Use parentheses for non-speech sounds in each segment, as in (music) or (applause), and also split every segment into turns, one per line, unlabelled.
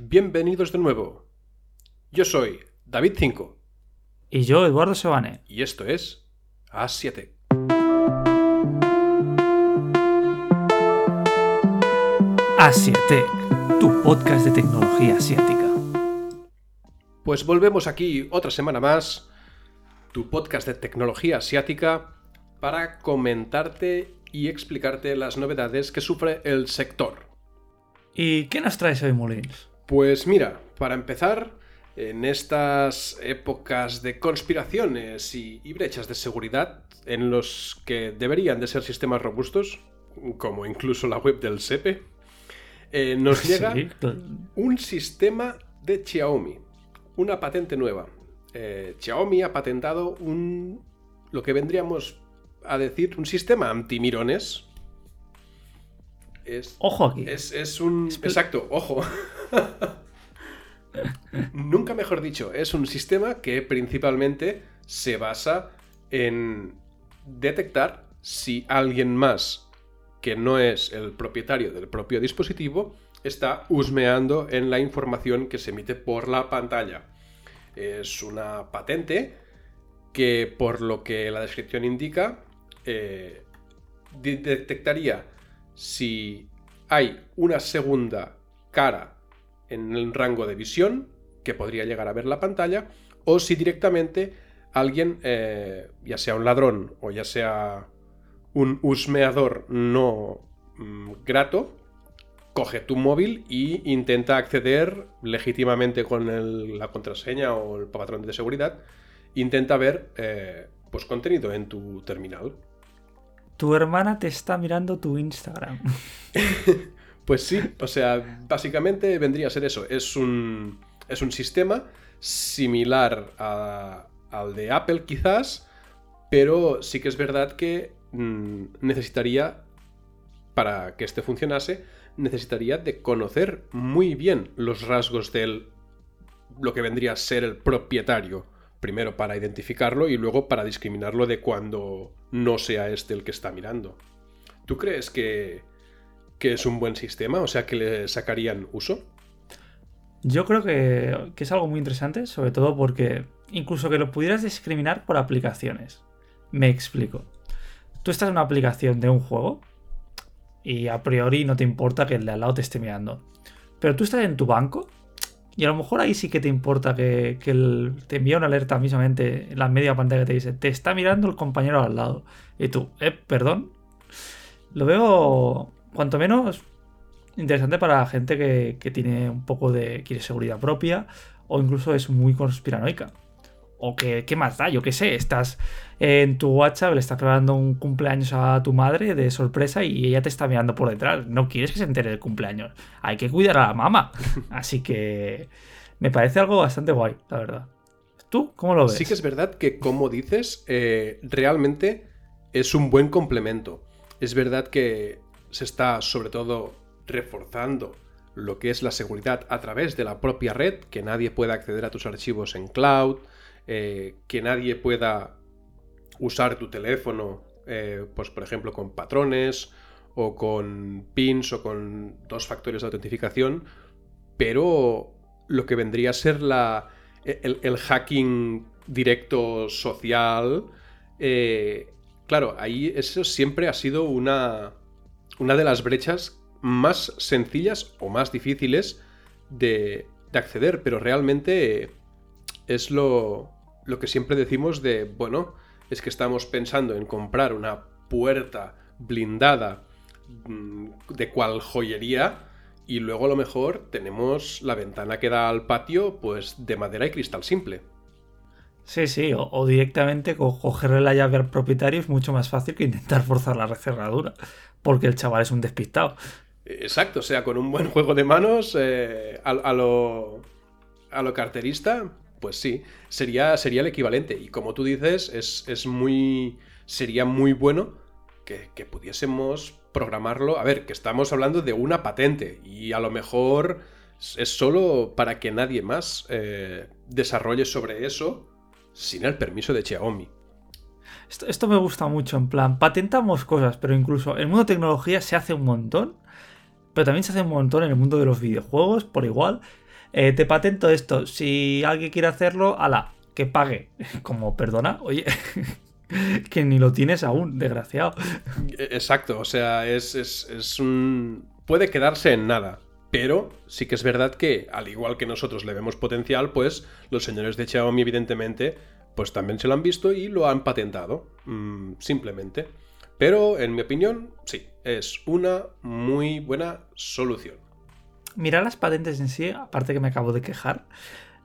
Bienvenidos de nuevo. Yo soy David 5
Y yo, Eduardo Sebane.
y esto es A7.
A7, tu podcast de tecnología asiática.
Pues volvemos aquí otra semana más, tu podcast de tecnología asiática, para comentarte y explicarte las novedades que sufre el sector.
¿Y qué nos traes hoy, Molins?
Pues mira, para empezar, en estas épocas de conspiraciones y, y brechas de seguridad, en los que deberían de ser sistemas robustos, como incluso la web del SEPE, eh, nos (laughs) llega
Sí,
un sistema de Xiaomi, una patente nueva. Eh, Xiaomi ha patentado un lo que vendríamos a decir un sistema antimirones. Es,
Ojo aquí.
es, es un...
Expl-
Exacto, ojo. (laughs) Nunca mejor dicho, es un sistema que principalmente se basa en detectar si alguien más que no es el propietario del propio dispositivo está husmeando en la información que se emite por la pantalla. Es una patente que, por lo que la descripción indica, eh, de- detectaría si hay una segunda cara en el rango de visión que podría llegar a ver la pantalla o si directamente alguien, eh, ya sea un ladrón o ya sea un husmeador no mm, grato, coge tu móvil e intenta acceder legítimamente con la contraseña o el patrón de seguridad, intenta ver eh, pues contenido en tu terminal.
Tu hermana te está mirando tu Instagram. (laughs)
Pues sí, o sea, básicamente vendría a ser eso. Es un, es un sistema similar al de Apple quizás, pero sí que es verdad que mm, necesitaría, para que este funcionase, necesitaría de conocer muy bien los rasgos del lo que vendría a ser el propietario. Primero para identificarlo y luego para discriminarlo de cuando no sea este el que está mirando. ¿Tú crees que, es un buen sistema? O sea, que le sacarían uso.
Yo creo que, que es algo muy interesante, sobre todo porque incluso que lo pudieras discriminar por aplicaciones. Me explico. Tú estás en una aplicación de un juego y a priori no te importa que el de al lado te esté mirando. Pero tú estás en tu banco y a lo mejor ahí sí que te importa que, te envía una alerta mismamente en la media pantalla que te dice, te está mirando el compañero al lado. Y tú, eh, perdón. Lo veo, cuanto menos, interesante para gente que tiene un poco de. quiere seguridad propia o incluso es muy conspiranoica. O que, ¿qué más da? Yo qué sé, estás en tu WhatsApp, le estás preparando un cumpleaños a tu madre de sorpresa y ella te está mirando por detrás. No quieres que se entere del cumpleaños. Hay que cuidar a la mamá. (laughs) Así que me parece algo bastante guay, la verdad. ¿Tú cómo lo ves?
Sí que es verdad que, como dices, eh, realmente es un buen complemento. Es verdad que se está sobre todo reforzando lo que es la seguridad a través de la propia red, que nadie pueda acceder a tus archivos en cloud, eh, que nadie pueda usar tu teléfono, eh, pues por ejemplo con patrones o con pins o con dos factores de autentificación, pero lo que vendría a ser la, el, el hacking directo social, eh, claro, ahí eso siempre ha sido una, una de las brechas más sencillas o más difíciles de, de acceder, pero realmente es lo, lo que siempre decimos de, bueno, es que estamos pensando en comprar una puerta blindada mm, de cual joyería y luego a lo mejor tenemos la ventana que da al patio pues de madera y cristal simple.
Sí, sí, o, o directamente co- cogerle la llave al propietario es mucho más fácil que intentar forzar la cerradura. Porque el chaval es un despistado.
Exacto, o sea, con un buen juego de manos eh, a, a lo, a lo carterista, pues sí, sería, sería el equivalente. Y como tú dices, es, es muy, sería muy bueno que, que pudiésemos programarlo. A ver, que estamos hablando de una patente y a lo mejor es solo para que nadie más eh, desarrolle sobre eso sin el permiso de Xiaomi.
Esto, esto me gusta mucho, en plan, patentamos cosas, pero incluso en el mundo de tecnología se hace un montón, pero también se hace un montón en el mundo de los videojuegos, por igual. Eh, te patento esto, si alguien quiere hacerlo, ala, que pague. (laughs) Como, perdona, oye, (laughs) que ni lo tienes aún, desgraciado.
Exacto, o sea, es, es, un... puede quedarse en nada. Pero sí que es verdad que, al igual que nosotros le vemos potencial, pues los señores de Xiaomi, evidentemente, pues también se lo han visto y lo han patentado. Mm, simplemente. Pero, en mi opinión, sí, es una muy buena solución.
Mira las patentes en sí, aparte que me acabo de quejar,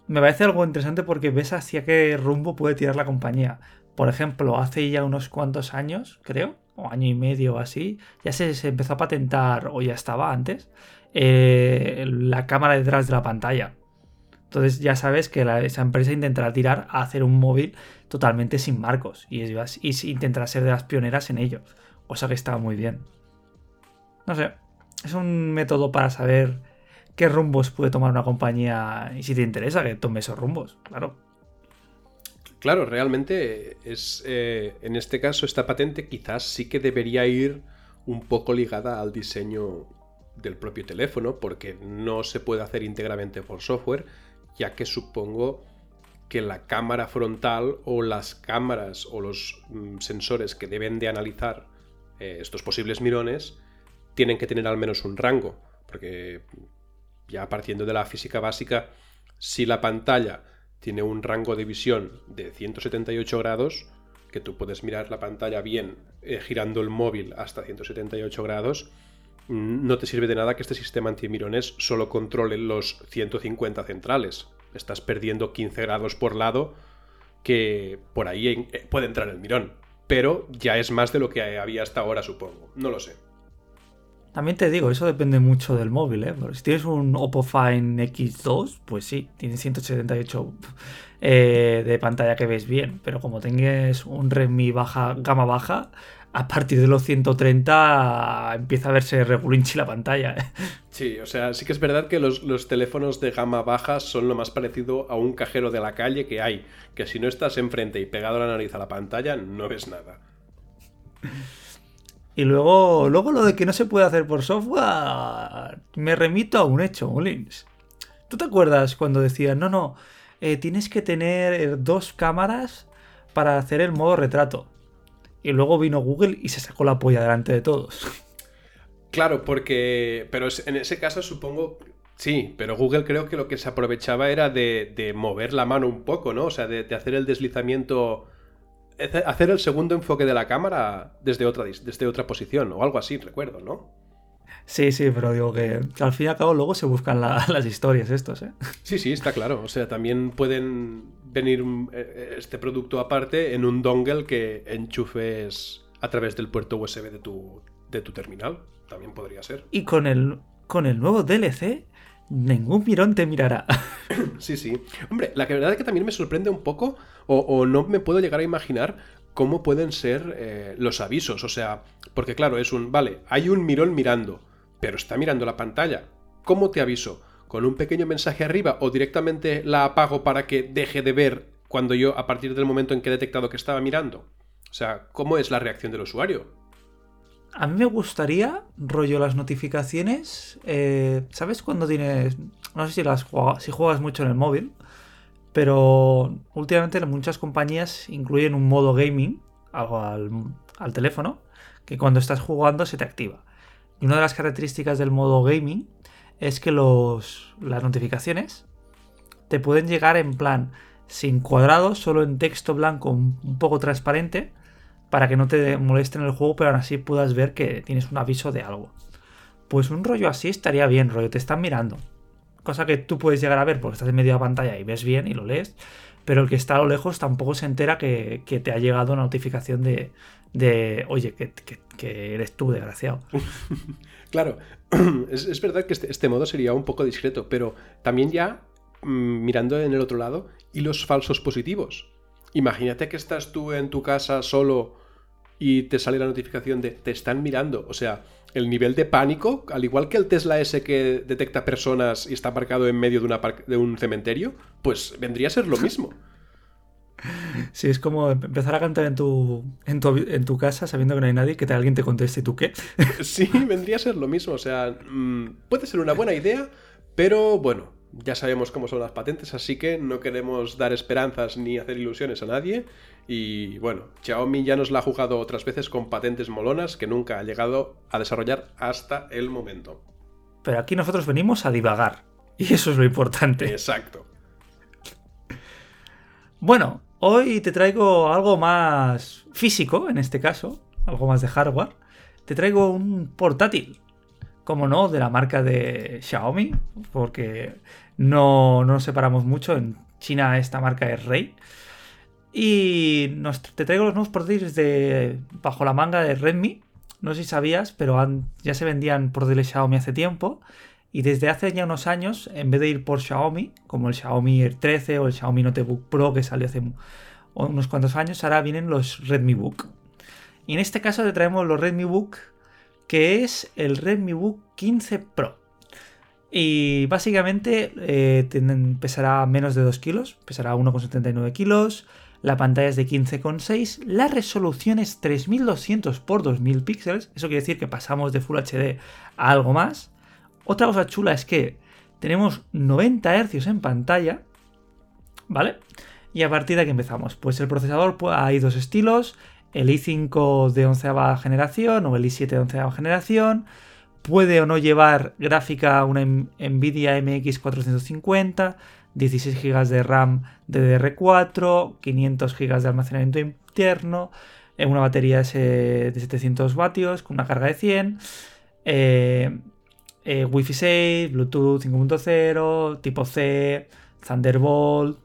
me parece algo interesante porque ves hacia qué rumbo puede tirar la compañía. Por ejemplo, hace ya unos cuantos años, creo, o año y medio o así, ya se, empezó a patentar, o ya estaba antes, eh, la cámara detrás de la pantalla. Entonces ya sabes que esa empresa intentará tirar a hacer un móvil totalmente sin marcos y, y intentará ser de las pioneras en ello, cosa que está muy bien. No sé, es un método para saber qué rumbos puede tomar una compañía y si te interesa que tome esos rumbos, claro.
Claro, realmente es eh, en este caso esta patente quizás sí que debería ir un poco ligada al diseño del propio teléfono porque no se puede hacer íntegramente por software ya que supongo que la cámara frontal o las cámaras o los mm, sensores que deben de analizar eh, estos posibles mirones tienen que tener al menos un rango, porque ya partiendo de la física básica, si la pantalla tiene un rango de visión de 178 grados, que tú puedes mirar la pantalla bien eh, girando el móvil hasta 178 grados, Mm, no te sirve de nada que este sistema antimirones solo controle los 150 centrales. Estás perdiendo 15 grados por lado que por ahí eh, puede entrar el mirón. Pero ya es más de lo que había hasta ahora, supongo. No lo sé.
También te digo, eso depende mucho del móvil, ¿eh? si tienes un Oppo Fine X2, pues sí, tiene 178 eh, de pantalla que ves bien. Pero como tengas un Redmi baja, gama baja, a partir de los 130 empieza a verse regulinchi la pantalla. ¿eh?
Sí, o sea, sí que es verdad que los, teléfonos de gama baja son lo más parecido a un cajero de la calle que hay, que si no estás enfrente y pegado la nariz a la pantalla, no ves nada.
Y luego, luego lo de que no se puede hacer por software, me remito a un hecho, Molins. ¿Tú te acuerdas cuando decían, no, no, eh, tienes que tener dos cámaras para hacer el modo retrato? y luego vino Google y se sacó la polla delante de todos.
Claro, porque. Pero en ese caso supongo. Sí, pero Google creo que lo que se aprovechaba era de, mover la mano un poco, ¿no? O sea, de, hacer el deslizamiento. Hacer el segundo enfoque de la cámara desde otra, desde otra posición, o algo así, recuerdo, ¿no?
Sí, sí, pero digo que, al fin y al cabo luego se buscan (laughs) las historias estos, ¿eh?
Sí, sí, está claro. O sea, también pueden venir eh, eh, este producto aparte en un dongle que enchufes a través del puerto USB de tu, de tu terminal. También podría ser.
Y con el, con el nuevo DLC, ningún mirón te mirará. (laughs)
Sí, sí. Hombre, la verdad es que también me sorprende un poco, o, no me puedo llegar a imaginar cómo pueden ser eh, los avisos. O sea, porque claro, es un, vale, hay un mirón mirando, pero está mirando la pantalla. ¿Cómo te aviso? con un pequeño mensaje arriba o directamente la apago para que deje de ver cuando yo, a partir del momento en que he detectado que estaba mirando? O sea, ¿cómo es la reacción del usuario?
A mí me gustaría, rollo las notificaciones. Eh, ¿Sabes cuando tienes.? No sé si, las si juegas mucho en el móvil, pero últimamente muchas compañías incluyen un modo gaming al, al teléfono que cuando estás jugando se te activa. Y una de las características del modo gaming es que los, las notificaciones te pueden llegar en plan sin cuadrados, solo en texto blanco un poco transparente, para que no te moleste en el juego, pero aún así puedas ver que tienes un aviso de algo. Pues un rollo así estaría bien, rollo, te están mirando. Cosa que tú puedes llegar a ver porque estás en medio de la pantalla y ves bien y lo lees, pero el que está a lo lejos tampoco se entera que, te ha llegado una notificación de, de oye, que, que eres tú, desgraciado. (laughs)
Claro, (clears throat) es, verdad que este, este, modo sería un poco discreto, pero también ya mm, mirando en el otro lado y los falsos positivos. Imagínate que estás tú en tu casa solo y te sale la notificación de te están mirando. O sea, el nivel de pánico, al igual que el Tesla S que detecta personas y está aparcado en medio de, una de un cementerio, pues vendría a ser lo mismo. (laughs)
Sí, es como empezar a cantar en tu, en tu, casa sabiendo que no hay nadie, que alguien te conteste tú qué. (laughs)
Sí, vendría a ser lo mismo. O sea, mm, puede ser una buena idea, pero bueno, ya sabemos cómo son las patentes, así que no queremos dar esperanzas ni hacer ilusiones a nadie. Y bueno, Xiaomi ya nos la ha jugado otras veces con patentes molonas que nunca ha llegado a desarrollar hasta el momento.
Pero aquí nosotros venimos a divagar. Y eso es lo importante.
Exacto.
Bueno, hoy te traigo algo más físico, en este caso, algo más de hardware. Te traigo un portátil, como no, de la marca de Xiaomi, porque no, nos separamos mucho. En China esta marca es Rey. Y te traigo los nuevos portátiles de bajo la manga de Redmi. No sé si sabías, pero ya se vendían portátiles Xiaomi hace tiempo. Y desde hace ya unos años, en vez de ir por Xiaomi, como el Xiaomi 13 o el Xiaomi Notebook Pro que salió hace unos cuantos años, ahora vienen los Redmi Book. Y en este caso te traemos los Redmi Book, que es el Redmi Book 15 Pro. Y básicamente eh, pesará menos de 2 kilos, pesará 1,79 kilos, la pantalla es de 15,6, la resolución es 3200 x 2000 píxeles, eso quiere decir que pasamos de Full HD a algo más. Otra cosa chula es que tenemos 90 Hz en pantalla, ¿vale? Y a partir de aquí empezamos. Pues el procesador pues, hay dos estilos, el i5 de 11 generación o el i7 de 11 generación puede o no llevar gráfica una Nvidia MX 450, 16 GB de RAM DDR4, 500 GB de almacenamiento interno, eh, una batería de 700 vatios con una carga de 100, eh, eh, Wi-Fi 6, Bluetooth 5.0, tipo C, Thunderbolt,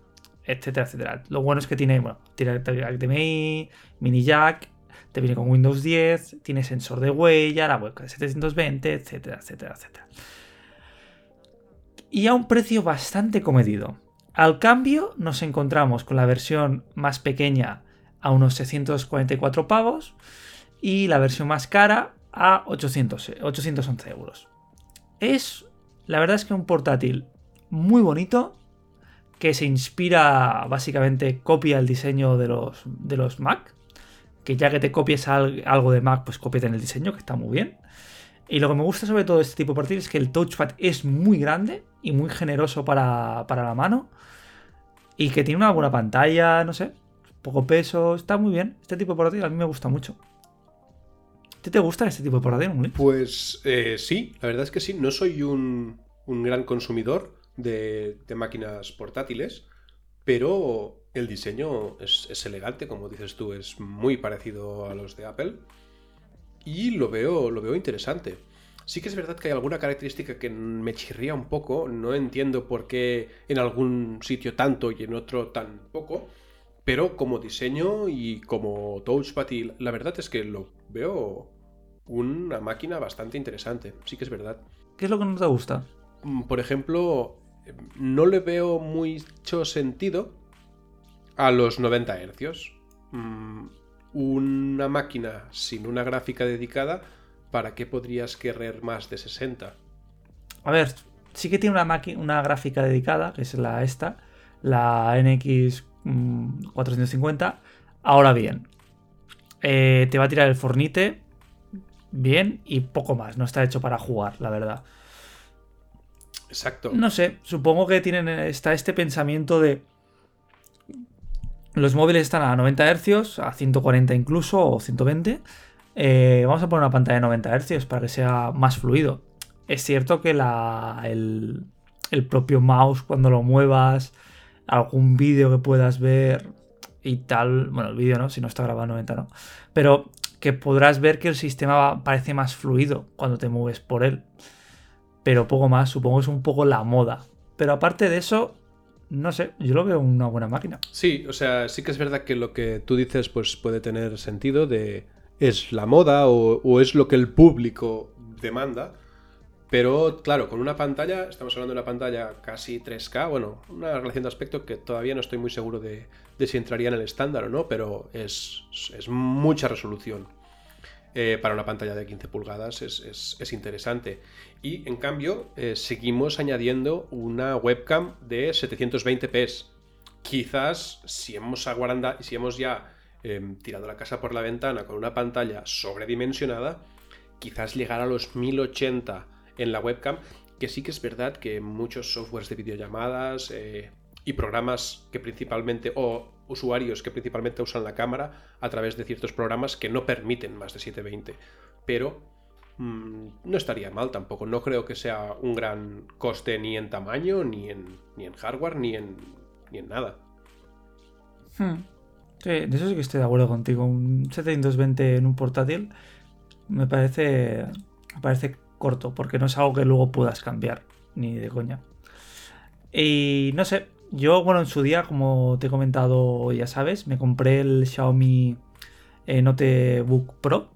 etcétera, etcétera. Lo bueno es que tiene, bueno, tiene HDMI, mini jack te viene con Windows 10, tiene sensor de huella, la webcam de 720, etcétera, etcétera, etcétera. Y a un precio bastante comedido. Al cambio nos encontramos con la versión más pequeña a unos 644 pavos y la versión más cara a 800, 811 euros. Es, la verdad es que un portátil muy bonito que se inspira, básicamente copia el diseño de los, de los Mac que ya que te copies algo de Mac, pues cópiate en el diseño, que está muy bien. Y lo que me gusta sobre todo de este tipo de portátiles es que el touchpad es muy grande y muy generoso para, la mano. Y que tiene una buena pantalla, no sé, poco peso, está muy bien. Este tipo de portátil a mí me gusta mucho. ¿Te, te gusta este tipo de portátil,
Pues eh, sí, la verdad es que sí. No soy un, gran consumidor de, de máquinas portátiles, pero el diseño es, elegante, como dices tú, es muy parecido a los de Apple. Y lo veo, lo veo interesante. Sí que es verdad que hay alguna característica que me chirría un poco. No entiendo por qué en algún sitio tanto y en otro tan poco. Pero como diseño y como touchpad, y la verdad es que lo veo una máquina bastante interesante. Sí que es verdad.
¿Qué es lo que no te gusta?
Mm, por ejemplo, no le veo mucho sentido a los 90 Hz. Una máquina sin una gráfica dedicada, ¿para qué podrías querer más de 60?
A ver, sí que tiene una, una gráfica dedicada, que es la esta, la NX 450. Mm, Ahora bien, eh, te va a tirar el Fornite bien y poco más. No está hecho para jugar, la verdad.
Exacto.
No sé, supongo que tienen está este pensamiento de los móviles están a 90 Hz, a 140 incluso, o 120. Eh, vamos a poner una pantalla de 90 Hz para que sea más fluido. Es cierto que el, propio mouse, cuando lo muevas, algún vídeo que puedas ver y tal. Bueno, el vídeo no, si no está grabado a 90, no. Pero que podrás ver que el sistema parece más fluido cuando te mueves por él. Pero poco más, supongo que es un poco la moda. Pero aparte de eso, no sé, yo lo veo una buena máquina.
Sí, o sea, sí que es verdad que lo que tú dices pues puede tener sentido de es la moda o, es lo que el público demanda. Pero claro, con una pantalla, estamos hablando de una pantalla casi 3K, bueno, una relación de aspecto que todavía no estoy muy seguro de, si entraría en el estándar o no, pero es, es mucha resolución. Eh, para una pantalla de 15 pulgadas es, interesante. Y en cambio, eh, seguimos añadiendo una webcam de 720p. Quizás si hemos, aguaranda, si hemos ya em, tirado la casa por la ventana con una pantalla sobredimensionada, quizás llegar a los 1080 en la webcam que sí que es verdad que muchos softwares de videollamadas eh, y programas que principalmente, o usuarios que principalmente usan la cámara a través de ciertos programas que no permiten más de 720. Pero mm, no estaría mal tampoco. No creo que sea un gran coste ni en tamaño, ni en, ni en hardware, ni en, ni en nada.
Hmm. Sí, de eso sí que estoy de acuerdo contigo. Un 720 en un portátil me parece, me parece corto, porque no es algo que luego puedas cambiar, ni de coña. Y no sé, yo, bueno, en su día, como te he comentado, ya sabes, me compré el Xiaomi eh, Notebook Pro,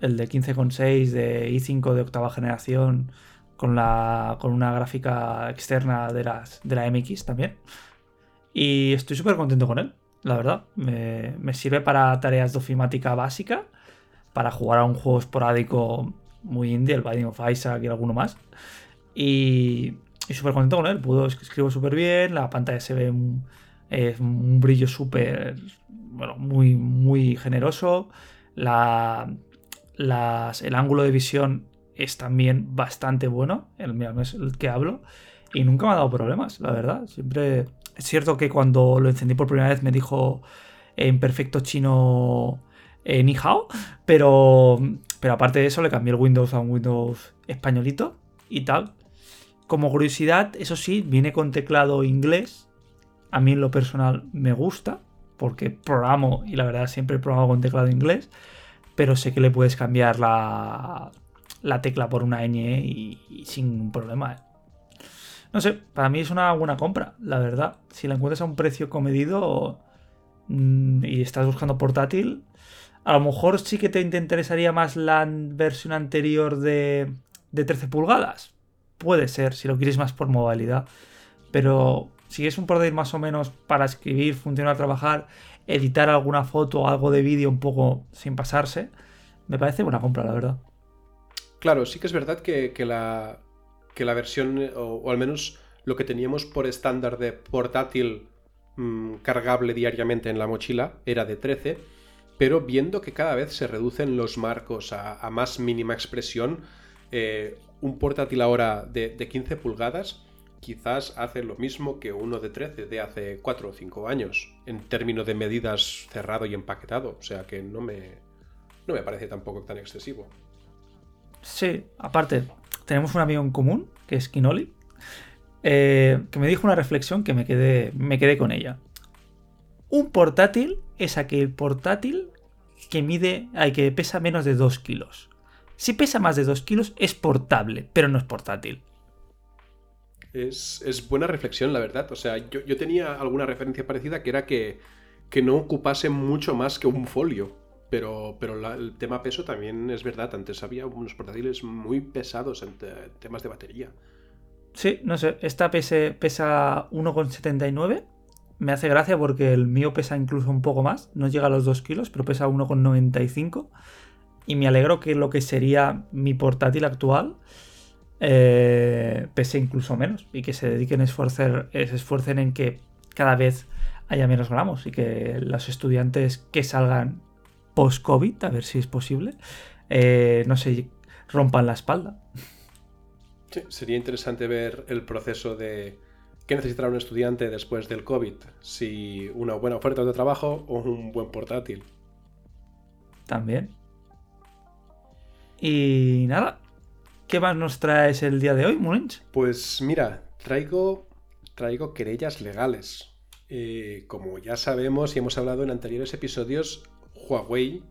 el de 15,6 de i5 de octava generación, con, la, con una gráfica externa de, las, de la MX también. Y estoy súper contento con él, la verdad. Me, me, sirve para tareas de ofimática básica, para jugar a un juego esporádico muy indie, el Binding of Isaac y alguno más. Y, y súper contento con él. Puedo, escribo súper bien, la pantalla se ve un, un brillo súper, bueno, muy, muy generoso. La, el ángulo de visión es también bastante bueno, el, es el que hablo. Y nunca me ha dado problemas, la verdad. Siempre. Es cierto que cuando lo encendí por primera vez me dijo en perfecto chino eh, ni hao, pero, pero aparte de eso le cambié el Windows a un Windows españolito y tal. Como curiosidad, eso sí, viene con teclado inglés. A mí en lo personal me gusta, porque programo y la verdad siempre programo con teclado inglés, pero sé que le puedes cambiar la, la tecla por una ñ y, sin problema. ¿eh? No sé, para mí es una buena compra, la verdad. Si la encuentras a un precio comedido mm, y estás buscando portátil, a lo mejor sí que te interesaría más la versión anterior de, de 13 pulgadas puede ser, si lo quieres más por modalidad. Pero si es un portátil más o menos para escribir, funcionar, trabajar, editar alguna foto o algo de vídeo un poco sin pasarse, me parece buena compra, la verdad.
Claro, sí que es verdad que, la, que la versión, o, al menos lo que teníamos por estándar de portátil mm, cargable diariamente en la mochila, era de 13, pero viendo que cada vez se reducen los marcos a, más mínima expresión, eh, un portátil ahora de, 15 pulgadas quizás hace lo mismo que uno de 13 de hace 4 o 5 años, en términos de medidas cerrado y empaquetado. O sea que no me, no me parece tampoco tan excesivo.
Sí, aparte, tenemos un amigo en común, que es Kinoli, eh, que me dijo una reflexión que me quedé, me quedé con ella. Un portátil es aquel portátil que mide, hay que pesa menos de 2 kilos. Si pesa más de 2 kilos es portable, pero no es portátil.
Es, buena reflexión, la verdad. O sea, yo, tenía alguna referencia parecida que era que, que, no ocupase mucho más que un folio. Pero, pero el tema peso también es verdad. Antes había unos portátiles muy pesados en temas de batería.
Sí, no sé. Esta pesa 1,79. Me hace gracia porque el mío pesa incluso un poco más. No llega a los 2 kilos, pero pesa 1,95 y me alegro que lo que sería mi portátil actual eh, pese incluso menos y que se dediquen a esforzar, se esfuercen en que cada vez haya menos gramos y que los estudiantes que salgan post-COVID, a ver si es posible, eh, no se rompan la espalda.
Sí, sería interesante ver el proceso de qué necesitará un estudiante después del COVID, si una buena oferta de trabajo o un buen portátil.
También. Y nada, ¿qué más nos traes el día de hoy, Mulinch?
Pues mira, traigo, traigo querellas legales. Eh, como ya sabemos y hemos hablado en anteriores episodios, Huawei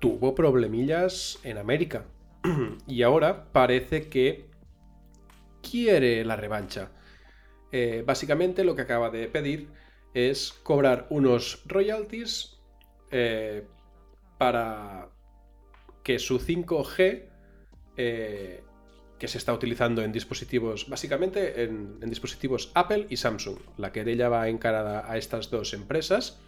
tuvo problemillas en América. (clears throat) y ahora parece que quiere la revancha. Eh, básicamente lo que acaba de pedir es cobrar unos royalties eh, para que su 5G, eh, que se está utilizando en dispositivos, básicamente en, dispositivos Apple y Samsung, la querella va encarada a estas dos empresas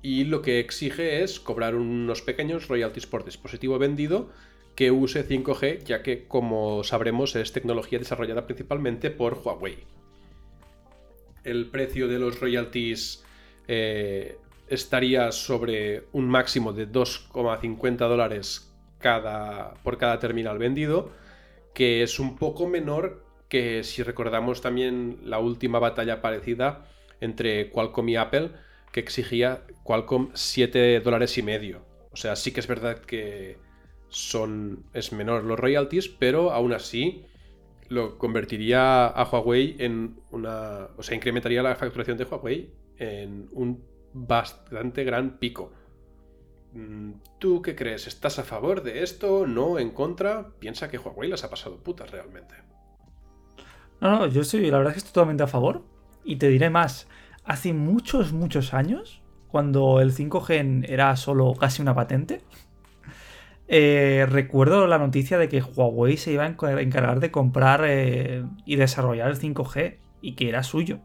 y lo que exige es cobrar unos pequeños royalties por dispositivo vendido que use 5G, ya que como sabremos es tecnología desarrollada principalmente por Huawei. El precio de los royalties eh, estaría sobre un máximo de 2,50 dólares por cada terminal vendido, que es un poco menor que si recordamos también la última batalla parecida entre Qualcomm y Apple, que exigía Qualcomm 7 dólares y medio. O sea, sí que es verdad que son es menor los royalties, pero aún así lo convertiría a Huawei en una, o sea, incrementaría la facturación de Huawei en un bastante gran pico. Mm, ¿Tú qué crees? ¿Estás a favor de esto? ¿No? ¿En contra? Piensa que Huawei las ha pasado putas realmente.
No, no, yo estoy, la verdad es que estoy totalmente a favor. Y te diré más. Hace muchos, muchos años, cuando el 5G era solo casi una patente, (laughs) eh, recuerdo la noticia de que Huawei se iba a encargar de comprar eh, y desarrollar el 5G y que era suyo.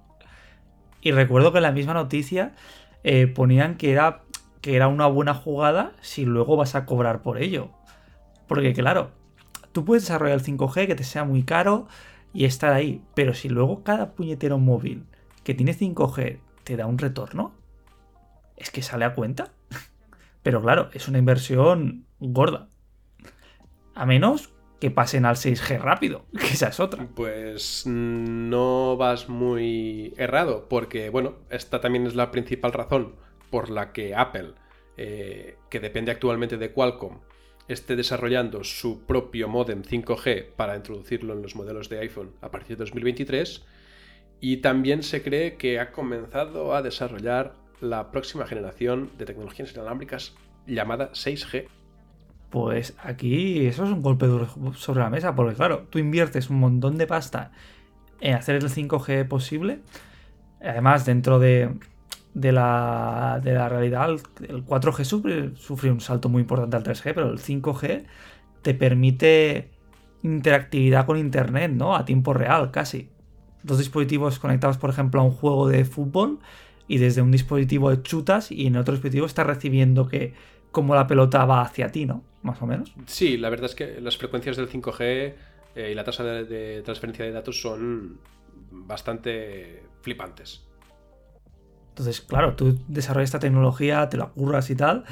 Y recuerdo que en la misma noticia eh, ponían que era, que era una buena jugada si luego vas a cobrar por ello. Porque claro, tú puedes desarrollar el 5G que te sea muy caro y estar ahí, pero si luego cada puñetero móvil que tiene 5G te da un retorno, es que sale a cuenta. (laughs) Pero claro, es una inversión gorda. A menos que pasen al 6G rápido, (laughs) que esa es otra.
Pues no vas muy errado, porque bueno, esta también es la principal razón por la que Apple, eh, que depende actualmente de Qualcomm, esté desarrollando su propio modem 5G para introducirlo en los modelos de iPhone a partir de 2023. Y también se cree que ha comenzado a desarrollar la próxima generación de tecnologías inalámbricas llamada 6G.
Pues aquí eso es un golpe duro sobre la mesa, porque claro, tú inviertes un montón de pasta en hacer el 5G posible. Además, dentro de, la, de la realidad, el 4G sufre, un salto muy importante al 3G, pero el 5G te permite interactividad con Internet, ¿no? A tiempo real, casi. Dos dispositivos conectados, por ejemplo, a un juego de fútbol y desde un dispositivo de chutas y en otro dispositivo está recibiendo que como la pelota va hacia ti, ¿no? Más o menos.
Sí, la verdad es que las frecuencias del 5G eh, y la tasa de, transferencia de datos son bastante flipantes.
Entonces, claro, tú desarrollas esta tecnología, te la curras y tal,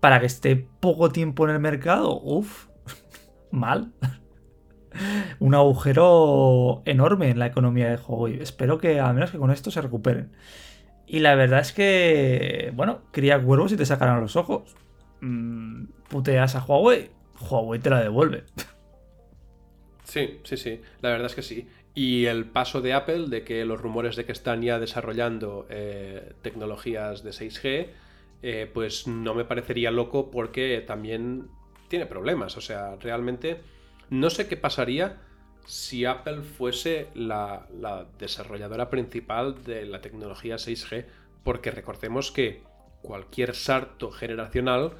para que esté poco tiempo en el mercado, uff, (laughs) mal. (laughs) Un agujero enorme en la economía de juego y espero que al menos que con esto se recuperen. Y la verdad es que, bueno, cría cuervos y te sacarán los ojos. Mm, puteas a Huawei, Huawei te la devuelve. (laughs)
Sí, sí, sí, la verdad es que sí. Y el paso de Apple, de que los rumores de que están ya desarrollando eh, tecnologías de 6G, eh, pues no me parecería loco porque también tiene problemas. O sea, realmente no sé qué pasaría si Apple fuese la, desarrolladora principal de la tecnología 6G, porque recordemos que cualquier salto generacional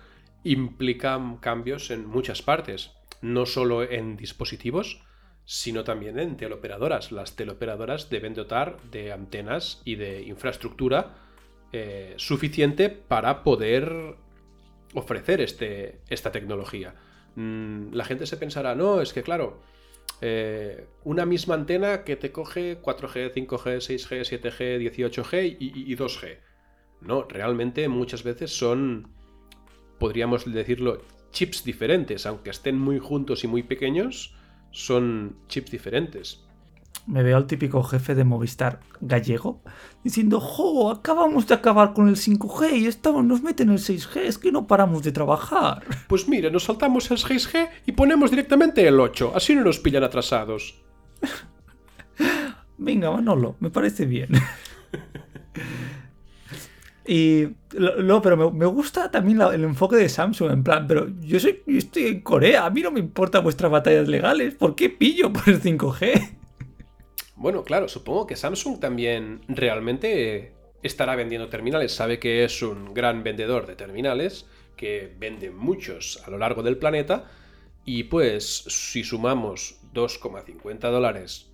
implica cambios en muchas partes, no solo en dispositivos, sino también en teleoperadoras. Las teleoperadoras deben dotar de antenas y de infraestructura eh, suficiente para poder ofrecer este, esta tecnología. Mm, la gente se pensará, no, es que claro, eh, una misma antena que te coge 4G, 5G, 6G, 7G, 18G y, 2G. No, realmente muchas veces son, podríamos decirlo, chips diferentes, aunque estén muy juntos y muy pequeños, son chips diferentes
me veo al típico jefe de Movistar gallego diciendo, jo, acabamos de acabar con el 5G y estamos, nos meten el 6G, es que no paramos de trabajar.
Pues mire, nos saltamos el 6G y ponemos directamente el 8, así no nos pillan atrasados. (laughs)
Venga, Manolo, me parece bien. (laughs) Y no, pero me, gusta también el enfoque de Samsung, en plan, pero yo, soy, yo estoy en Corea, a mí no me importan vuestras batallas legales, ¿por qué pillo por el 5G?
Bueno, claro, supongo que Samsung también realmente estará vendiendo terminales. Sabe que es un gran vendedor de terminales, que vende muchos a lo largo del planeta. Y pues, si sumamos 2,50 dólares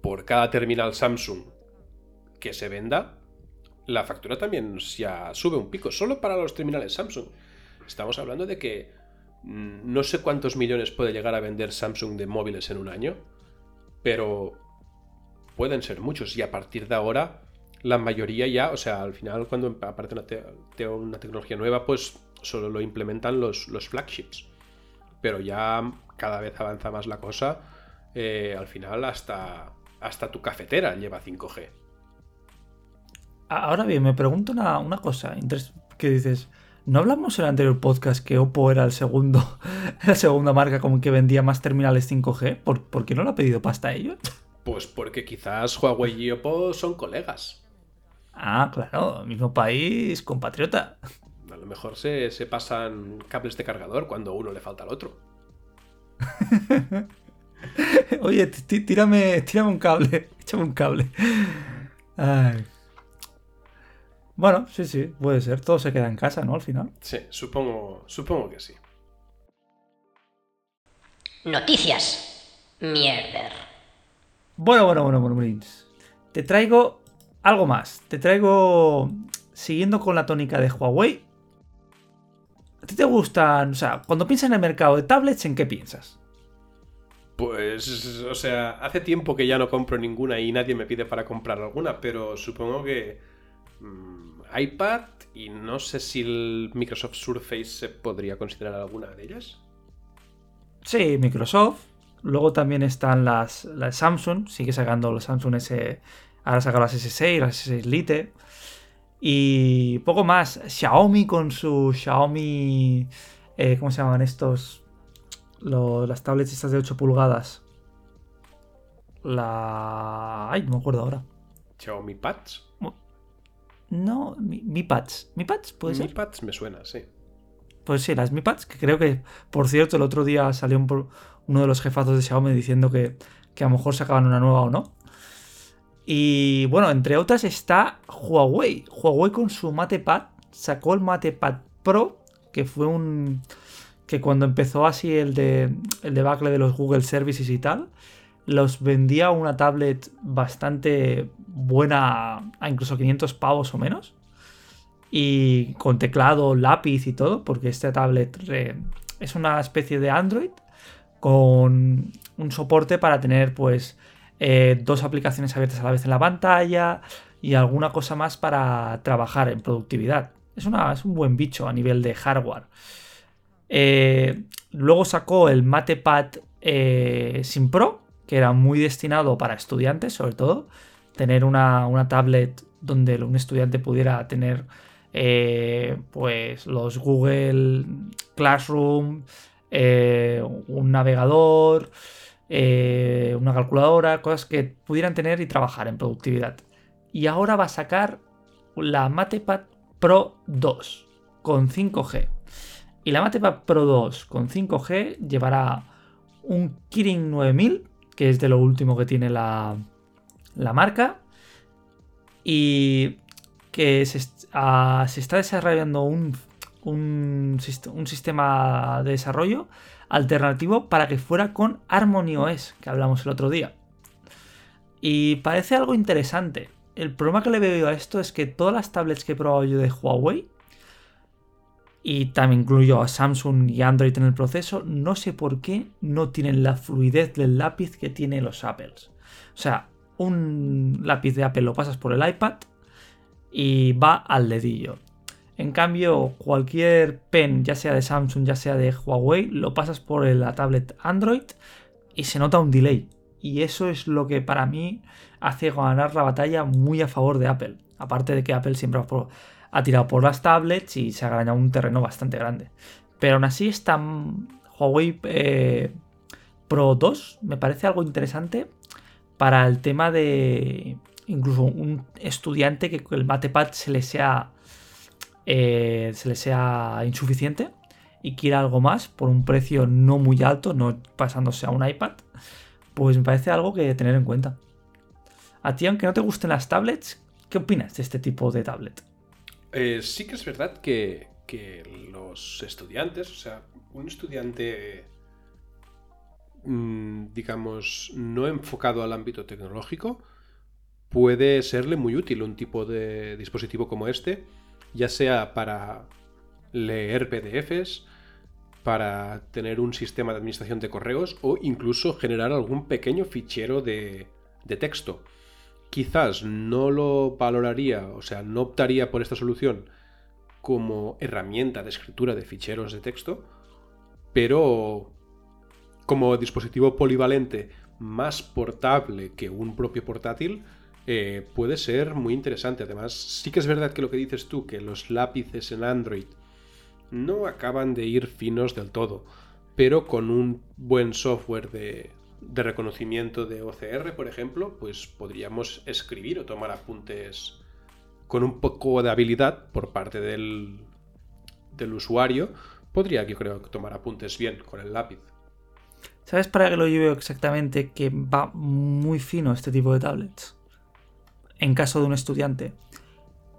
por cada terminal Samsung que se venda, la factura también ya sube un pico, solo para los terminales Samsung. Estamos hablando de que mm, no sé cuántos millones puede llegar a vender Samsung de móviles en un año, pero pueden ser muchos y a partir de ahora la mayoría ya, o sea, al final cuando aparece una, tecnología nueva, pues solo lo implementan los, los flagships. Pero ya cada vez avanza más la cosa. eh, al final hasta, hasta tu cafetera lleva 5G.
Ahora bien, me pregunto una, una cosa que dices, ¿no hablamos en el anterior podcast que Oppo era el segundo, (laughs) la segunda marca como que vendía más terminales 5G? ¿Por, qué no lo ha pedido pasta a ellos?
Pues porque quizás Huawei y Oppo son colegas.
Ah, claro, mismo país, compatriota.
A lo mejor se, se pasan cables de cargador cuando uno le falta al otro. (laughs)
Oye, tírame, tírame un cable, (laughs) échame un cable. Bueno, sí, sí, puede ser. Todo se queda en casa, ¿no? Al final.
Sí, supongo, supongo que sí.
Noticias. Mierder.
Bueno, bueno, bueno, bueno, Te traigo algo más. Te traigo, siguiendo con la tónica de Huawei. ¿A ti te gustan, o sea, cuando piensas en el mercado de tablets, ¿en qué piensas?
Pues, o sea, hace tiempo que ya no compro ninguna y nadie me pide para comprar alguna, pero supongo que mm, iPad y no sé si el Microsoft Surface se podría considerar alguna de ellas.
Sí, Microsoft. Luego también están las, las Samsung, sigue sacando los Samsung S, ahora saca las S6, las S6 Lite. Y poco más, Xiaomi con su Xiaomi, eh, ¿cómo se llaman estos? las tablets estas de 8 pulgadas. La... Ay, no me acuerdo ahora.
¿Xiaomi Pads?
No, Mi, Pads. ¿Mi Pads puede ser?
Mi Pads me suena, sí.
Pues sí, las Mi Pads, que creo que, por cierto, el otro día salió uno de los jefazos de Xiaomi diciendo que, que a lo mejor sacaban una nueva o no. Y bueno, entre otras está Huawei. Huawei con su MatePad sacó el MatePad Pro, que fue un, que cuando empezó así el, de, el debacle de los Google Services y tal, los vendía una tablet bastante buena a incluso 500 pavos o menos. Y con teclado, lápiz y todo, porque esta tablet es una especie de Android con un soporte para tener pues eh, dos aplicaciones abiertas a la vez en la pantalla y alguna cosa más para trabajar en productividad. Es, una, es un buen bicho a nivel de hardware. Eh, luego sacó el MatePad eh, Sin Pro, que era muy destinado para estudiantes, sobre todo. Tener una, tablet donde un estudiante pudiera tener eh, pues los Google Classroom, un navegador, una calculadora, cosas que pudieran tener y trabajar en productividad. Y ahora va a sacar la MatePad Pro 2 con 5G. Y la MatePad Pro 2 con 5G llevará un Kirin 9000, que es de lo último que tiene la, marca. Y que se, ah, está desarrollando un, un, sistema de desarrollo alternativo para que fuera con Harmony OS, que hablamos el otro día. Y parece algo interesante. El problema que le veo a esto es que todas las tablets que he probado yo de Huawei y también incluyo a Samsung y Android en el proceso, no sé por qué no tienen la fluidez del lápiz que tienen los Apples. O sea, un lápiz de Apple lo pasas por el iPad y va al dedillo. En cambio, cualquier pen, ya sea de Samsung, ya sea de Huawei, lo pasas por la tablet Android y se nota un delay. Y eso es lo que para mí hace ganar la batalla muy a favor de Apple. Aparte de que Apple siempre va por ha tirado por las tablets y se ha ganado un terreno bastante grande. Pero aún así está Huawei eh, Pro 2 me parece algo interesante para el tema de incluso un estudiante que el MatePad se le sea eh, se le sea insuficiente y quiera algo más por un precio no muy alto, no pasándose a un iPad, pues me parece algo que tener en cuenta. A ti, aunque no te gusten las tablets, ¿qué opinas de este tipo de tablet?
Eh, sí que es verdad que, los estudiantes, o sea, un estudiante, mm, digamos, no enfocado al ámbito tecnológico, puede serle muy útil un tipo de dispositivo como este, ya sea para leer PDFs, para tener un sistema de administración de correos o incluso generar algún pequeño fichero de texto quizás no lo valoraría, o sea, no optaría por esta solución como herramienta de escritura de ficheros de texto, pero como dispositivo polivalente más portable que un propio portátil, eh, puede ser muy interesante. Además, sí que es verdad que lo que dices tú, que los lápices en Android no acaban de ir finos del todo, pero con un buen software de, de reconocimiento de OCR, por ejemplo, pues podríamos escribir o tomar apuntes con un poco de habilidad por parte del, del usuario, podría, yo creo, tomar apuntes bien con el lápiz.
¿Sabes para qué lo llevo exactamente que va muy fino este tipo de tablets? En caso de un estudiante.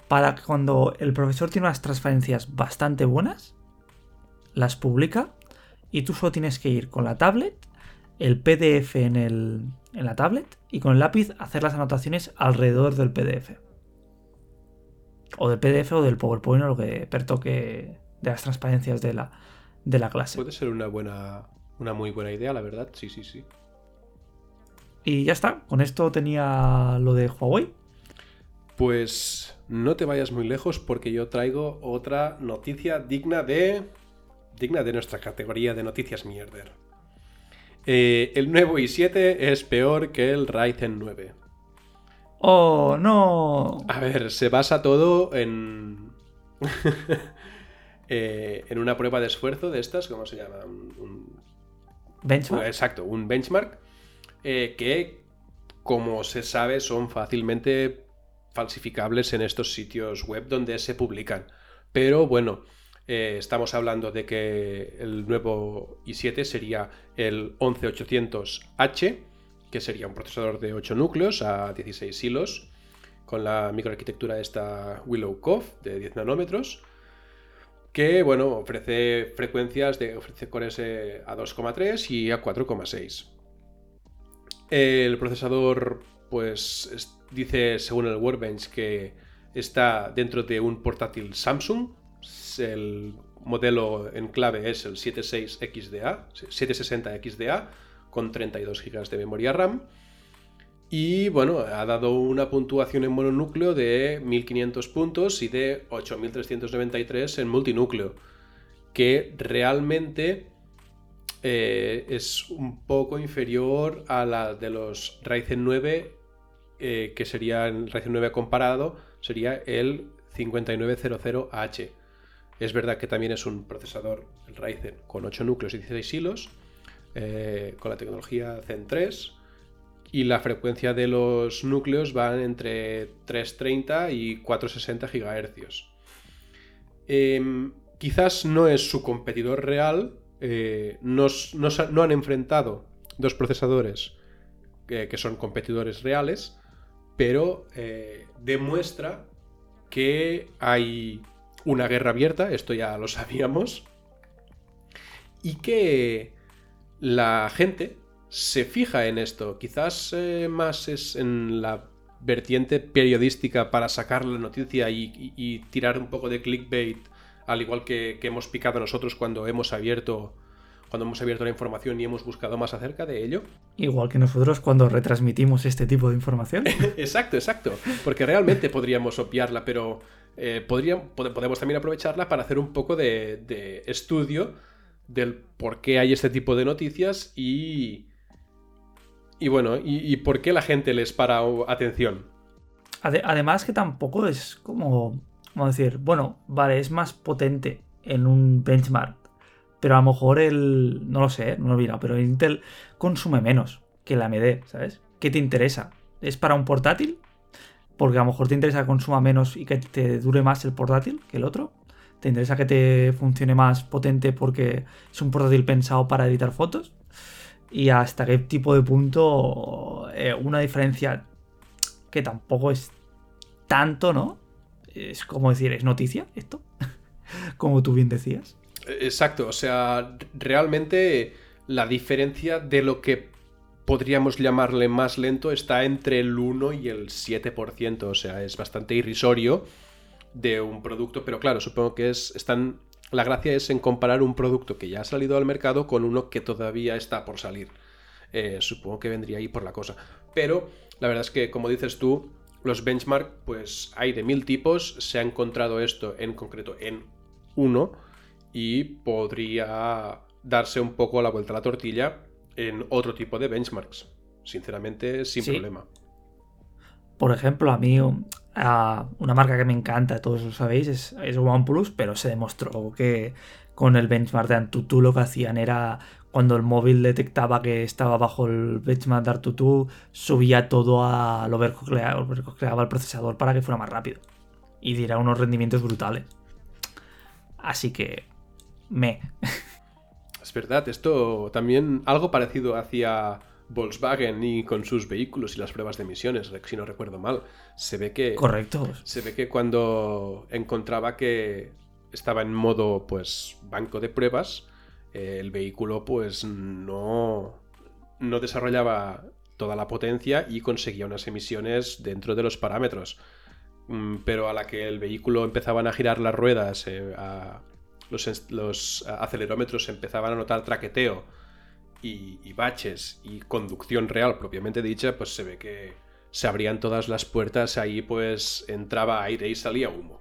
Para cuando el profesor tiene unas transferencias bastante buenas, las publica y tú solo tienes que ir con la tablet, el PDF en, el, en la tablet y con el lápiz hacer las anotaciones alrededor del PDF. O del PDF o del PowerPoint o lo que pertoque de las transparencias de la, de la clase.
Puede ser una buena, una muy buena idea, la verdad. Sí, sí, sí.
Y ya está. Con esto tenía lo de Huawei.
Pues no te vayas muy lejos porque yo traigo otra noticia digna de. digna de nuestra categoría de noticias mierder. Eh, el nuevo i7 es peor que el Ryzen 9.
¡Oh, no!
A ver, se basa todo en. (laughs) eh, en una prueba de esfuerzo de estas, ¿cómo se llama? Un, un-
Benchmark.
Exacto, un benchmark eh, que, como se sabe, son fácilmente falsificables en estos sitios web donde se publican. Pero bueno, eh, estamos hablando de que el nuevo i7 sería el 11800H, que sería un procesador de 8 núcleos a 16 hilos, con la microarquitectura esta Willow Cove de 10 nanómetros que bueno, ofrece frecuencias de ofrece cores eh, a 2,3 y a 4,6. El procesador, pues, es- dice según el Workbench que está dentro de un portátil Samsung. El modelo en clave es el 76XDA, 760XDA, con 32 GB de memoria RAM. Y bueno, ha dado una puntuación en mononúcleo de 1500 puntos y de 8393 en multinúcleo. Que realmente eh, es un poco inferior a la de los Ryzen 9, eh, que sería el Ryzen 9 comparado, sería el 5900H. Es verdad que también es un procesador, el Ryzen, con 8 núcleos y 16 hilos, eh, con la tecnología Zen 3 y la frecuencia de los núcleos van entre 330 y 460 GHz. Em, quizás no es su competidor real, eh, no, han enfrentado dos procesadores que, que son competidores reales, pero eh, demuestra que hay una guerra abierta, esto ya lo sabíamos, y que la gente se fija en esto. Quizás eh, más es en la vertiente periodística para sacar la noticia y, y- y tirar un poco de clickbait, al igual que, que hemos picado nosotros cuando hemos abierto cuando hemos abierto la información y hemos buscado más acerca de ello.
Igual que nosotros cuando retransmitimos este tipo de información. (laughs)
exacto, exacto. Porque realmente podríamos obviarla, pero eh, podemos también aprovecharla para hacer un poco de, estudio del por qué hay este tipo de noticias y. Y bueno, y, por qué la gente les para atención.
Ade- además que tampoco es como, decir, bueno, vale, es más potente en un benchmark, pero a lo mejor el, no lo sé, no lo he mirado, pero el Intel consume menos que el AMD, ¿sabes? ¿Qué te interesa? ¿Es para un portátil? Porque a lo mejor te interesa que consuma menos y que te dure más el portátil que el otro. ¿Te interesa que te funcione más potente porque es un portátil pensado para editar fotos? Y hasta qué tipo de punto eh, una diferencia que tampoco es tanto, ¿no? Es como decir, es noticia esto, (laughs) como tú bien decías.
Exacto, o sea, realmente la diferencia de lo que podríamos llamarle más lento está entre el 1 y el 7%, o sea, es bastante irrisorio de un producto, pero claro, supongo que es están la gracia es en comparar un producto que ya ha salido al mercado con uno que todavía está por salir. Eh, supongo que vendría ahí por la cosa. Pero la verdad es que, como dices tú, los benchmark, pues hay de mil tipos. Se ha encontrado esto en concreto en uno y podría darse un poco la vuelta a la tortilla en otro tipo de benchmarks. Sinceramente, sin
Sí.
problema.
Por ejemplo, a mí a una marca que me encanta, todos lo sabéis, es, es OnePlus, pero se demostró que con el benchmark de Antutu lo que hacían era cuando el móvil detectaba que estaba bajo el benchmark de Antutu, subía todo a lo overclockeaba overclockeaba el procesador para que fuera más rápido y diera unos rendimientos brutales. Así que me. (laughs)
Es verdad, esto también algo parecido hacia Volkswagen y con sus vehículos y las pruebas de emisiones, si no recuerdo mal. Se ve que
Correcto.
se ve que cuando encontraba que estaba en modo pues banco de pruebas, eh, el vehículo pues no no desarrollaba toda la potencia y conseguía unas emisiones dentro de los parámetros. Mm, Pero a la que el vehículo empezaban a girar las ruedas, eh, a- los, acelerómetros empezaban a notar traqueteo y, baches y conducción real propiamente dicha, pues se ve que se abrían todas las puertas, ahí pues entraba aire y salía humo.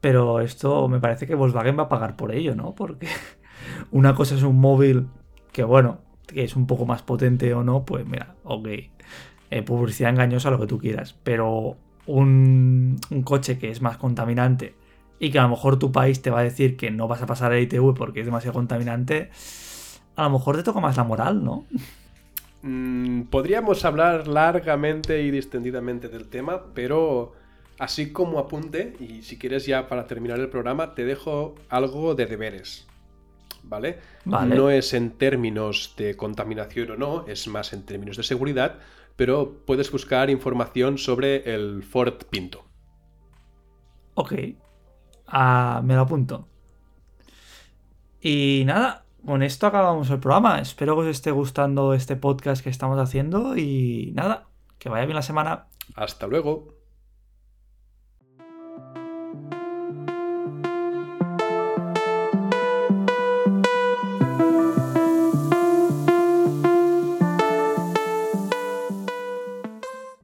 Pero esto me parece que Volkswagen va a pagar por ello, ¿no? Porque (laughs) una cosa es un móvil que, bueno, que es un poco más potente o no, pues mira, ok. eh, publicidad engañosa, lo que tú quieras. Pero un coche que es más contaminante y que a lo mejor tu país te va a decir que no vas a pasar el ITV porque es demasiado contaminante, a lo mejor te toca más la moral, ¿no?
Mm, podríamos hablar largamente y distendidamente del tema, pero así como apunte, y si quieres ya para terminar el programa, te dejo algo de deberes. ¿Vale?
Vale.
No es en términos de contaminación o no, es más en términos de seguridad, pero puedes buscar información sobre el Ford Pinto.
Ok. Me lo apunto. Y nada, con esto acabamos el programa. Espero que os esté gustando este podcast que estamos haciendo. Y nada, que vaya bien la semana.
Hasta luego.